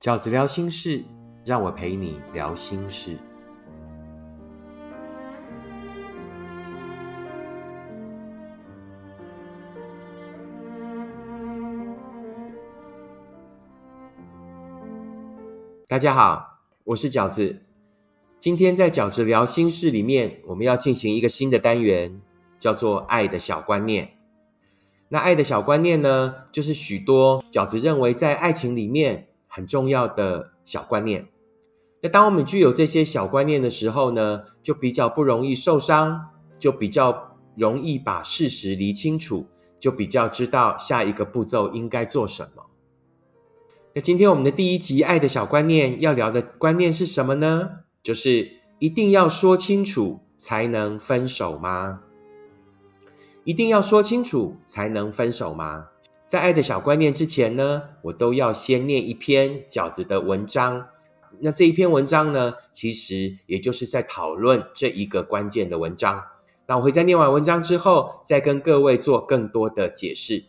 饺子聊心事，让我陪你聊心事。大家好，我是饺子。今天在饺子聊心事里面，我们要进行一个新的单元，叫做“爱的小观念”。那爱的小观念呢，就是许多饺子认为在爱情里面很重要的小观念。那当我们具有这些小观念的时候呢，就比较不容易受伤，就比较容易把事实理清楚，就比较知道下一个步骤应该做什么。那今天我们的第一集《爱的小观念》要聊的观念是什么呢？就是一定要说清楚才能分手吗？一定要说清楚才能分手吗？在爱的小观念之前呢，我都要先念一篇饺子的文章。那这一篇文章呢，其实也就是在讨论这一个关键的文章。那我会在念完文章之后，再跟各位做更多的解释。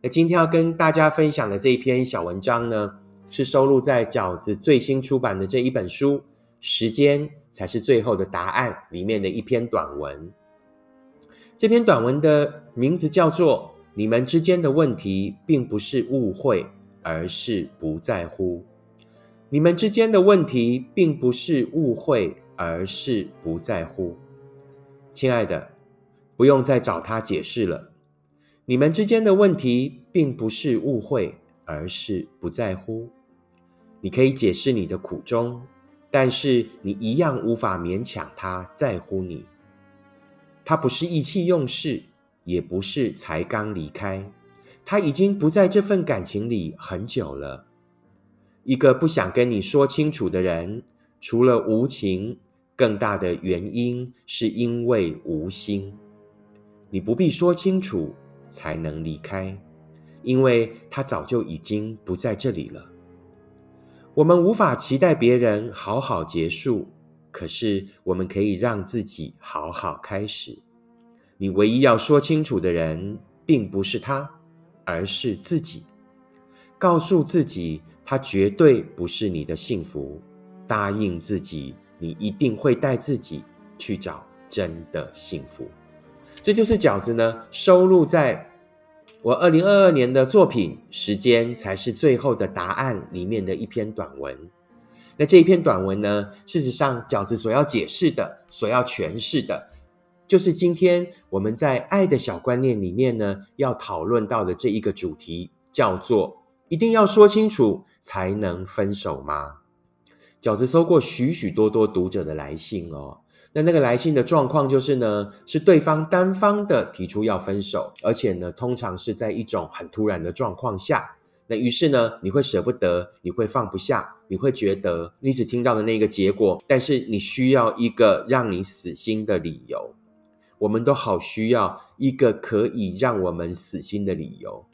那今天要跟大家分享的这一篇小文章呢，是收录在饺子最新出版的这一本书《时间才是最后的答案》里面的一篇短文。这篇短文的名字叫做“你们之间的问题并不是误会，而是不在乎。你们之间的问题并不是误会，而是不在乎。”亲爱的，不用再找他解释了。你们之间的问题并不是误会，而是不在乎。你可以解释你的苦衷，但是你一样无法勉强他在乎你。他不是意气用事，也不是才刚离开，他已经不在这份感情里很久了。一个不想跟你说清楚的人，除了无情，更大的原因是因为无心。你不必说清楚才能离开，因为他早就已经不在这里了。我们无法期待别人好好结束。可是，我们可以让自己好好开始。你唯一要说清楚的人，并不是他，而是自己。告诉自己，他绝对不是你的幸福。答应自己，你一定会带自己去找真的幸福。这就是饺子呢，收录在我二零二二年的作品《时间才是最后的答案》里面的一篇短文。那这一篇短文呢？事实上，饺子所要解释的、所要诠释的，就是今天我们在爱的小观念里面呢，要讨论到的这一个主题，叫做“一定要说清楚才能分手吗？”饺子收过许许多多读者的来信哦，那那个来信的状况就是呢，是对方单方的提出要分手，而且呢，通常是在一种很突然的状况下。那于是呢，你会舍不得，你会放不下，你会觉得你只听到的那个结果，但是你需要一个让你死心的理由。我们都好需要一个可以让我们死心的理由。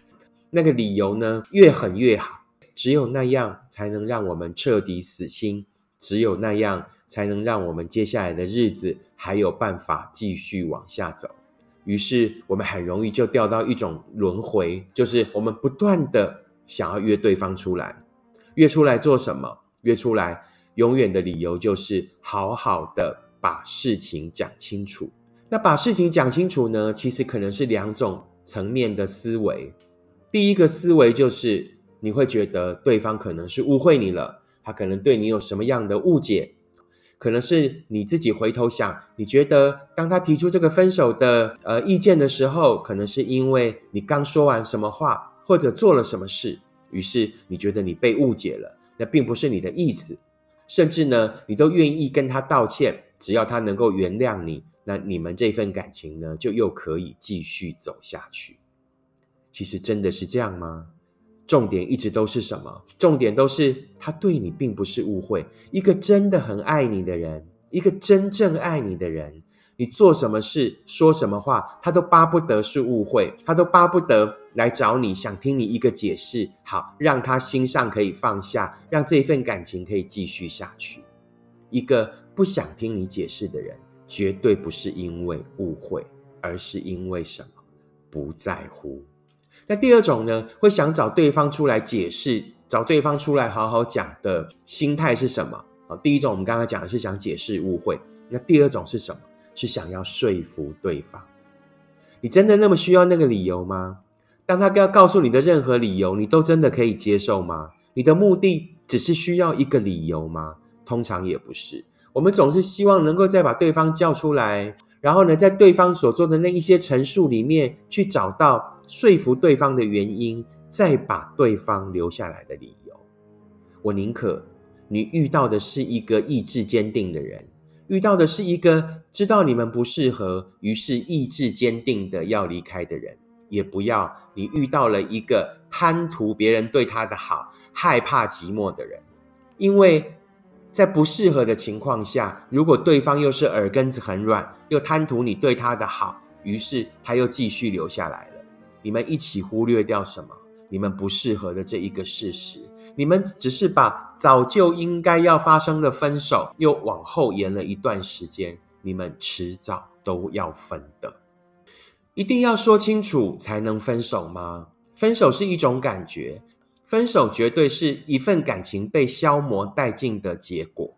那个理由呢，越狠越好，只有那样才能让我们彻底死心，只有那样才能让我们接下来的日子还有办法继续往下走。于是我们很容易就掉到一种轮回，就是我们不断的。想要约对方出来，约出来做什么？约出来，永远的理由就是好好的把事情讲清楚。那把事情讲清楚呢？其实可能是两种层面的思维。第一个思维就是你会觉得对方可能是误会你了，他可能对你有什么样的误解，可能是你自己回头想，你觉得当他提出这个分手的呃意见的时候，可能是因为你刚说完什么话。或者做了什么事，于是你觉得你被误解了，那并不是你的意思，甚至呢，你都愿意跟他道歉，只要他能够原谅你，那你们这份感情呢，就又可以继续走下去。其实真的是这样吗？重点一直都是什么？重点都是他对你并不是误会，一个真的很爱你的人，一个真正爱你的人。你做什么事、说什么话，他都巴不得是误会，他都巴不得来找你，想听你一个解释，好让他心上可以放下，让这份感情可以继续下去。一个不想听你解释的人，绝对不是因为误会，而是因为什么？不在乎。那第二种呢，会想找对方出来解释找对方出来好好讲的心态是什么？啊，第一种我们刚刚讲的是想解释误会，那第二种是什么？是想要说服对方。你真的那么需要那个理由吗？当他要告诉你的任何理由，你都真的可以接受吗？你的目的只是需要一个理由吗？通常也不是。我们总是希望能够再把对方叫出来，然后呢，在对方所做的那一些陈述里面，去找到说服对方的原因，再把对方留下来的理由。我宁可你遇到的是一个意志坚定的人，遇到的是一个知道你们不适合，于是意志坚定的要离开的人。也不要你遇到了一个贪图别人对他的好、害怕寂寞的人，因为在不适合的情况下，如果对方又是耳根子很软，又贪图你对他的好，于是他又继续留下来了。你们一起忽略掉什么？你们不适合的这一个事实，你们只是把早就应该要发生的分手又往后延了一段时间。你们迟早都要分的。一定要说清楚才能分手吗？分手是一种感觉，分手绝对是一份感情被消磨殆尽的结果。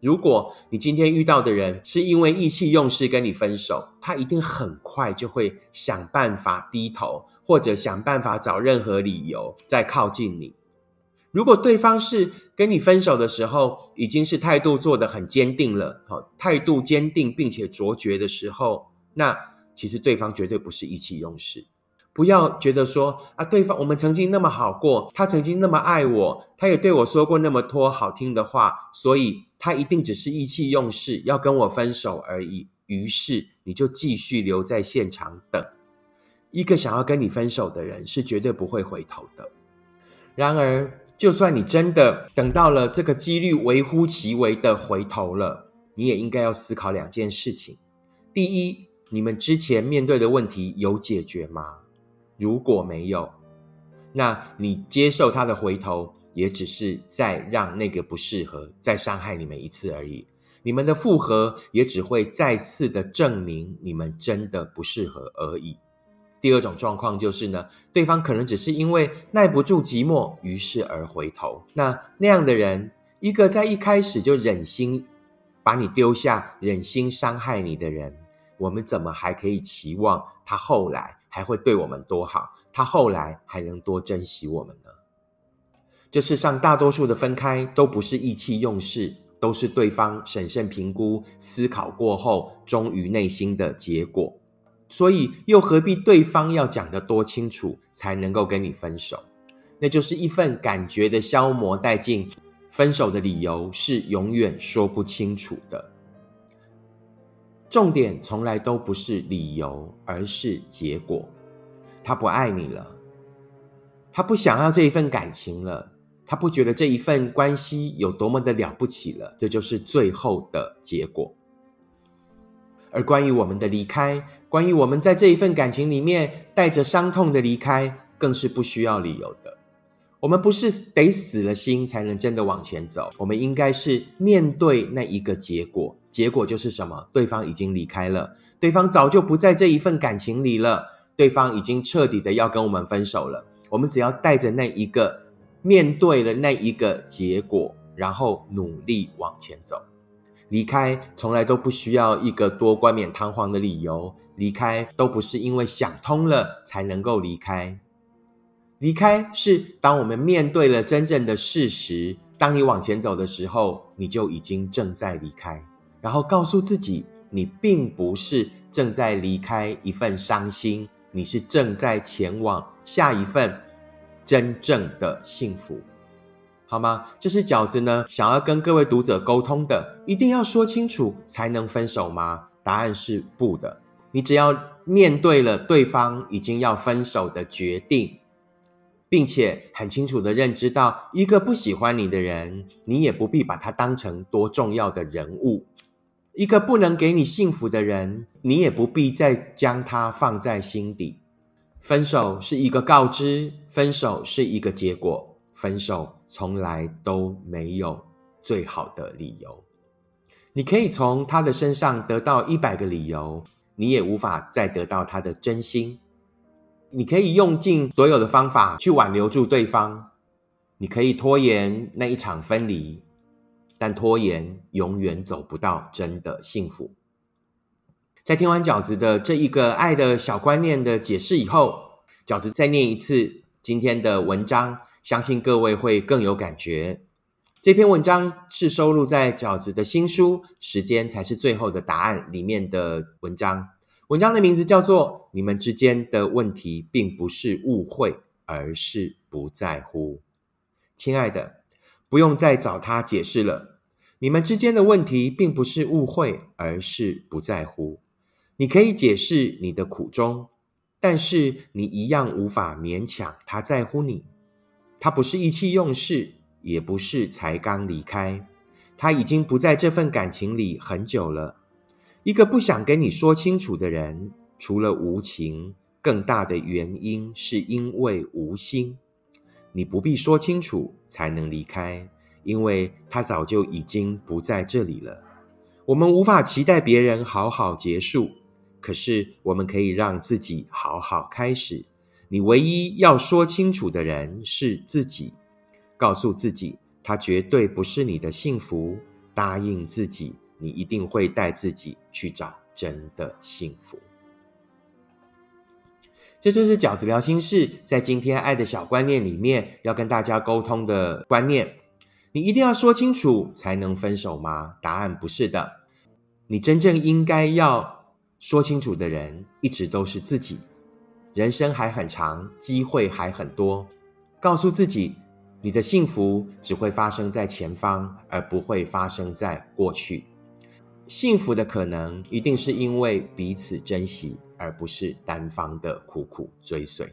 如果你今天遇到的人是因为意气用事跟你分手，他一定很快就会想办法低头，或者想办法找任何理由再靠近你。如果对方是跟你分手的时候，已经是态度做得很坚定了，好，态度坚定并且卓绝的时候，那。其实对方绝对不是意气用事，不要觉得说啊，对方我们曾经那么好过，他曾经那么爱我，他也对我说过那么多好听的话，所以他一定只是意气用事，要跟我分手而已。于是你就继续留在现场等，一个想要跟你分手的人是绝对不会回头的。然而，就算你真的等到了这个几率微乎其微的回头了，你也应该要思考两件事情：第一。你们之前面对的问题有解决吗？如果没有，那你接受他的回头，也只是再让那个不适合再伤害你们一次而已。你们的复合也只会再次的证明你们真的不适合而已。第二种状况就是呢，对方可能只是因为耐不住寂寞，于是而回头。那那样的人，一个在一开始就忍心把你丢下，忍心伤害你的人。我们怎么还可以期望他后来还会对我们多好？他后来还能多珍惜我们呢？这世上大多数的分开都不是意气用事，都是对方审慎评估、思考过后，忠于内心的结果。所以，又何必对方要讲得多清楚才能够跟你分手？那就是一份感觉的消磨殆尽。分手的理由是永远说不清楚的。重点从来都不是理由，而是结果。他不爱你了，他不想要这一份感情了，他不觉得这一份关系有多么的了不起了，这就是最后的结果。而关于我们的离开，关于我们在这一份感情里面带着伤痛的离开，更是不需要理由的。我们不是得死了心才能真的往前走，我们应该是面对那一个结果。结果就是什么？对方已经离开了，对方早就不在这一份感情里了，对方已经彻底的要跟我们分手了。我们只要带着那一个面对了那一个结果，然后努力往前走。离开从来都不需要一个多冠冕堂皇的理由，离开都不是因为想通了才能够离开。离开是当我们面对了真正的事实，当你往前走的时候，你就已经正在离开。然后告诉自己，你并不是正在离开一份伤心，你是正在前往下一份真正的幸福，好吗？这是饺子呢，想要跟各位读者沟通的，一定要说清楚才能分手吗？答案是不的。你只要面对了对方已经要分手的决定，并且很清楚的认知到，一个不喜欢你的人，你也不必把他当成多重要的人物。一个不能给你幸福的人，你也不必再将他放在心底。分手是一个告知，分手是一个结果，分手从来都没有最好的理由。你可以从他的身上得到一百个理由，你也无法再得到他的真心。你可以用尽所有的方法去挽留住对方，你可以拖延那一场分离，但拖延永远走不到真的幸福。在听完饺子的这一个爱的小观念的解释以后，饺子再念一次今天的文章，相信各位会更有感觉。这篇文章是收录在饺子的新书《时间才是最后的答案》里面的文章。文章的名字叫做《你们之间的问题并不是误会，而是不在乎》。亲爱的，不用再找他解释了。你们之间的问题并不是误会，而是不在乎。你可以解释你的苦衷，但是你一样无法勉强他在乎你。他不是意气用事，也不是才刚离开，他已经不在这份感情里很久了。一个不想跟你说清楚的人，除了无情，更大的原因是因为无心。你不必说清楚才能离开，因为他早就已经不在这里了。我们无法期待别人好好结束。可是，我们可以让自己好好开始。你唯一要说清楚的人是自己，告诉自己，他绝对不是你的幸福。答应自己，你一定会带自己去找真的幸福。这就是饺子聊心事在今天爱的小观念里面要跟大家沟通的观念。你一定要说清楚才能分手吗？答案不是的。你真正应该要。说清楚的人一直都是自己。人生还很长，机会还很多。告诉自己，你的幸福只会发生在前方，而不会发生在过去。幸福的可能一定是因为彼此珍惜，而不是单方的苦苦追随。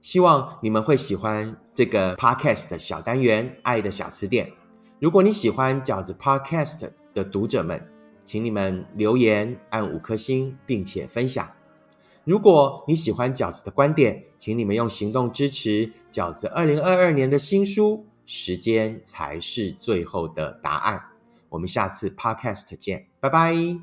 希望你们会喜欢这个 podcast 的小单元《爱的小词典》。如果你喜欢饺子 podcast 的读者们，请你们留言按五颗星，并且分享。如果你喜欢饺子的观点，请你们用行动支持饺子二零二二年的新书。时间才是最后的答案。我们下次 Podcast 见，拜拜。